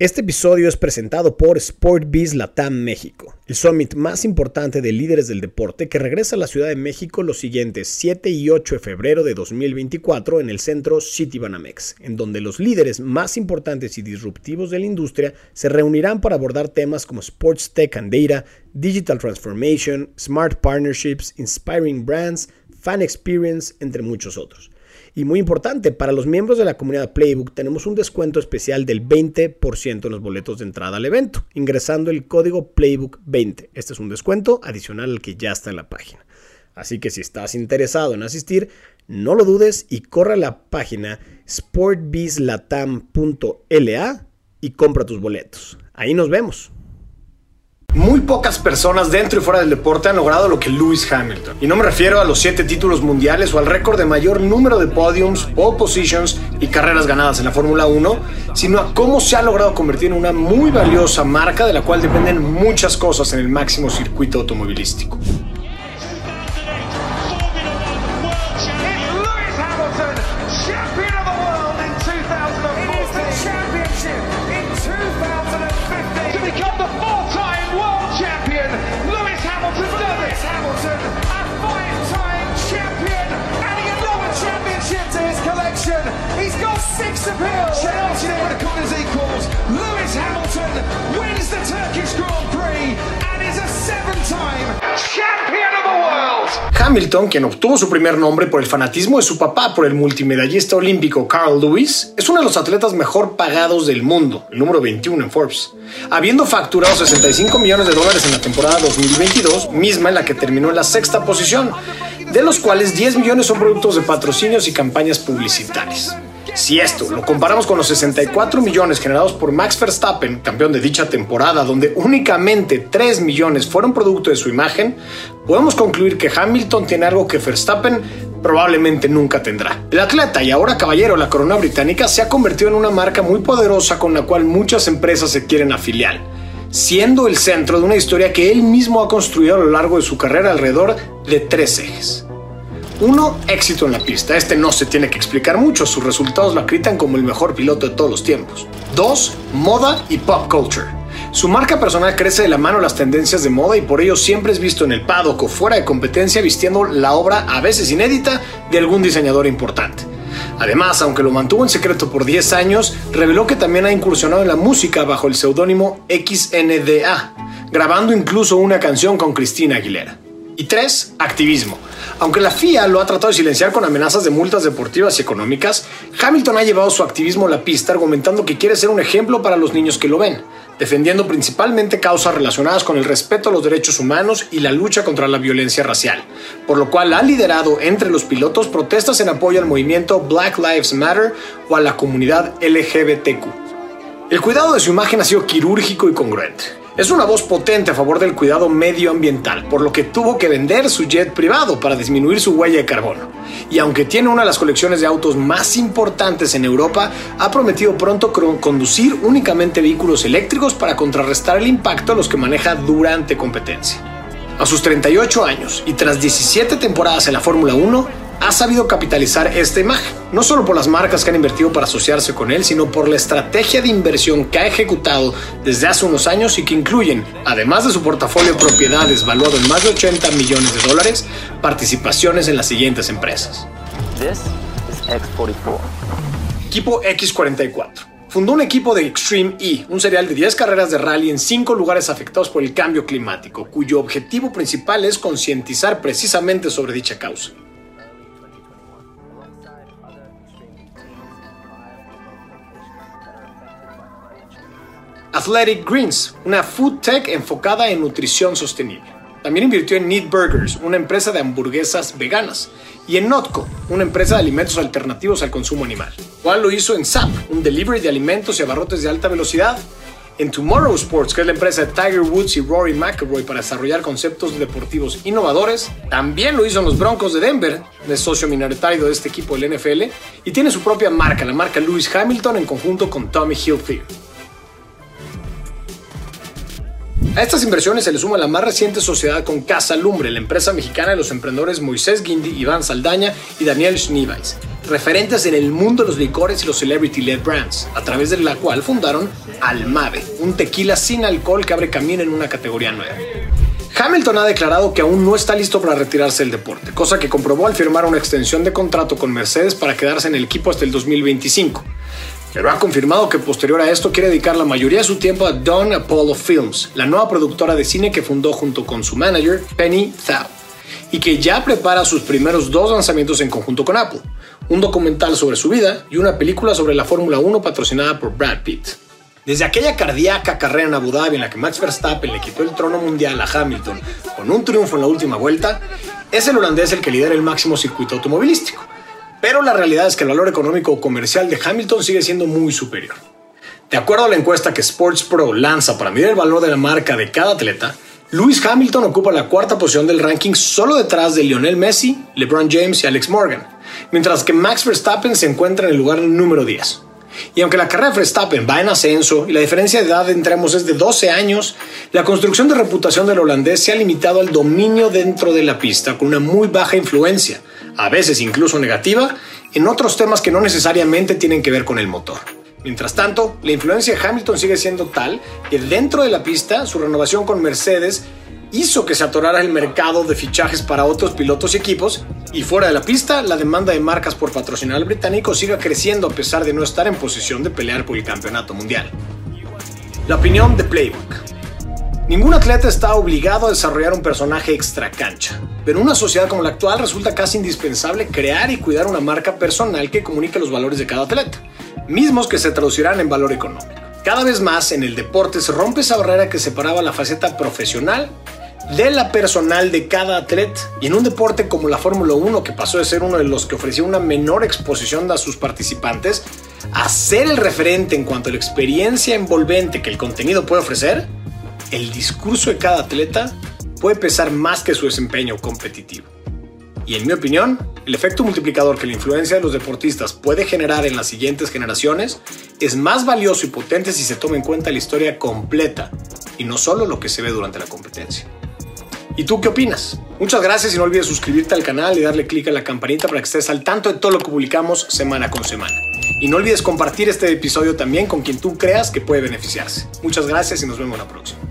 Este episodio es presentado por SportBiz Latam México, el summit más importante de líderes del deporte que regresa a la Ciudad de México los siguientes 7 y 8 de febrero de 2024 en el centro Citibanamex, en donde los líderes más importantes y disruptivos de la industria se reunirán para abordar temas como Sports Tech and Data, Digital Transformation, Smart Partnerships, Inspiring Brands, Fan Experience, entre muchos otros. Y muy importante, para los miembros de la comunidad Playbook tenemos un descuento especial del 20% en los boletos de entrada al evento, ingresando el código Playbook20. Este es un descuento adicional al que ya está en la página. Así que si estás interesado en asistir, no lo dudes y corre a la página sportbizlatam.la y compra tus boletos. Ahí nos vemos. Muy pocas personas dentro y fuera del deporte han logrado lo que Lewis Hamilton. Y no me refiero a los 7 títulos mundiales o al récord de mayor número de podiums, pole positions y carreras ganadas en la Fórmula 1, sino a cómo se ha logrado convertir en una muy valiosa marca de la cual dependen muchas cosas en el máximo circuito automovilístico. Hamilton, quien obtuvo su primer nombre por el fanatismo de su papá por el multimedallista olímpico Carl Lewis, es uno de los atletas mejor pagados del mundo, el número 21 en Forbes, habiendo facturado 65 millones de dólares en la temporada 2022, misma en la que terminó en la sexta posición, de los cuales 10 millones son productos de patrocinios y campañas publicitarias. Si esto lo comparamos con los 64 millones generados por Max Verstappen, campeón de dicha temporada, donde únicamente 3 millones fueron producto de su imagen, podemos concluir que Hamilton tiene algo que Verstappen probablemente nunca tendrá. El atleta y ahora caballero de la corona británica se ha convertido en una marca muy poderosa con la cual muchas empresas se quieren afiliar, siendo el centro de una historia que él mismo ha construido a lo largo de su carrera alrededor de tres ejes. Uno, éxito en la pista. Este no se tiene que explicar mucho, sus resultados lo acreditan como el mejor piloto de todos los tiempos. Dos, moda y pop culture. Su marca personal crece de la mano las tendencias de moda y por ello siempre es visto en el paddock o fuera de competencia vistiendo la obra a veces inédita de algún diseñador importante. Además, aunque lo mantuvo en secreto por 10 años, reveló que también ha incursionado en la música bajo el seudónimo XNDA, grabando incluso una canción con Cristina Aguilera. Y tres, activismo. Aunque la FIA lo ha tratado de silenciar con amenazas de multas deportivas y económicas, Hamilton ha llevado su activismo a la pista argumentando que quiere ser un ejemplo para los niños que lo ven, defendiendo principalmente causas relacionadas con el respeto a los derechos humanos y la lucha contra la violencia racial, por lo cual ha liderado entre los pilotos protestas en apoyo al movimiento Black Lives Matter o a la comunidad LGBTQ. El cuidado de su imagen ha sido quirúrgico y congruente. Es una voz potente a favor del cuidado medioambiental, por lo que tuvo que vender su jet privado para disminuir su huella de carbono. Y aunque tiene una de las colecciones de autos más importantes en Europa, ha prometido pronto conducir únicamente vehículos eléctricos para contrarrestar el impacto a los que maneja durante competencia. A sus 38 años y tras 17 temporadas en la Fórmula 1, ha sabido capitalizar esta imagen, no solo por las marcas que han invertido para asociarse con él, sino por la estrategia de inversión que ha ejecutado desde hace unos años y que incluyen, además de su portafolio de propiedades valuado en más de 80 millones de dólares, participaciones en las siguientes empresas. Equipo X44. Fundó un equipo de Extreme E, un serial de 10 carreras de rally en 5 lugares afectados por el cambio climático, cuyo objetivo principal es concientizar precisamente sobre dicha causa. Athletic Greens, una food tech enfocada en nutrición sostenible. También invirtió en Neat Burgers, una empresa de hamburguesas veganas, y en Notco, una empresa de alimentos alternativos al consumo animal. Igual lo hizo en SAP, un delivery de alimentos y abarrotes de alta velocidad. En Tomorrow Sports, que es la empresa de Tiger Woods y Rory McIlroy para desarrollar conceptos deportivos innovadores. También lo hizo en los Broncos de Denver, de socio minoritario de este equipo del NFL, y tiene su propia marca, la marca Lewis Hamilton, en conjunto con Tommy Hilfiger. A estas inversiones se le suma la más reciente sociedad con Casa Lumbre, la empresa mexicana de los emprendedores Moisés Guindy, Iván Saldaña y Daniel Schneeweiss, referentes en el mundo de los licores y los celebrity-led brands, a través de la cual fundaron Almave, un tequila sin alcohol que abre camino en una categoría nueva. Hamilton ha declarado que aún no está listo para retirarse del deporte, cosa que comprobó al firmar una extensión de contrato con Mercedes para quedarse en el equipo hasta el 2025. Pero ha confirmado que posterior a esto quiere dedicar la mayoría de su tiempo a Don Apollo Films, la nueva productora de cine que fundó junto con su manager Penny Thao, y que ya prepara sus primeros dos lanzamientos en conjunto con Apple, un documental sobre su vida y una película sobre la Fórmula 1 patrocinada por Brad Pitt. Desde aquella cardíaca carrera en Abu Dhabi en la que Max Verstappen le quitó el trono mundial a Hamilton con un triunfo en la última vuelta, es el holandés el que lidera el máximo circuito automovilístico. Pero la realidad es que el valor económico o comercial de Hamilton sigue siendo muy superior. De acuerdo a la encuesta que Sports Pro lanza para medir el valor de la marca de cada atleta, Lewis Hamilton ocupa la cuarta posición del ranking solo detrás de Lionel Messi, LeBron James y Alex Morgan, mientras que Max Verstappen se encuentra en el lugar número 10. Y aunque la carrera de Verstappen va en ascenso y la diferencia de edad entre ambos es de 12 años, la construcción de reputación del holandés se ha limitado al dominio dentro de la pista con una muy baja influencia, a veces incluso negativa, en otros temas que no necesariamente tienen que ver con el motor. Mientras tanto, la influencia de Hamilton sigue siendo tal que dentro de la pista su renovación con Mercedes hizo que se atorara el mercado de fichajes para otros pilotos y equipos, y fuera de la pista, la demanda de marcas por patrocinar al británico sigue creciendo a pesar de no estar en posición de pelear por el campeonato mundial. La opinión de Playbook. Ningún atleta está obligado a desarrollar un personaje extra cancha, pero en una sociedad como la actual resulta casi indispensable crear y cuidar una marca personal que comunique los valores de cada atleta, mismos que se traducirán en valor económico. Cada vez más en el deporte se rompe esa barrera que separaba la faceta profesional de la personal de cada atleta. Y en un deporte como la Fórmula 1, que pasó de ser uno de los que ofrecía una menor exposición a sus participantes, a ser el referente en cuanto a la experiencia envolvente que el contenido puede ofrecer, el discurso de cada atleta puede pesar más que su desempeño competitivo. Y en mi opinión, el efecto multiplicador que la influencia de los deportistas puede generar en las siguientes generaciones es más valioso y potente si se toma en cuenta la historia completa y no solo lo que se ve durante la competencia. ¿Y tú qué opinas? Muchas gracias y no olvides suscribirte al canal y darle clic a la campanita para que estés al tanto de todo lo que publicamos semana con semana. Y no olvides compartir este episodio también con quien tú creas que puede beneficiarse. Muchas gracias y nos vemos la próxima.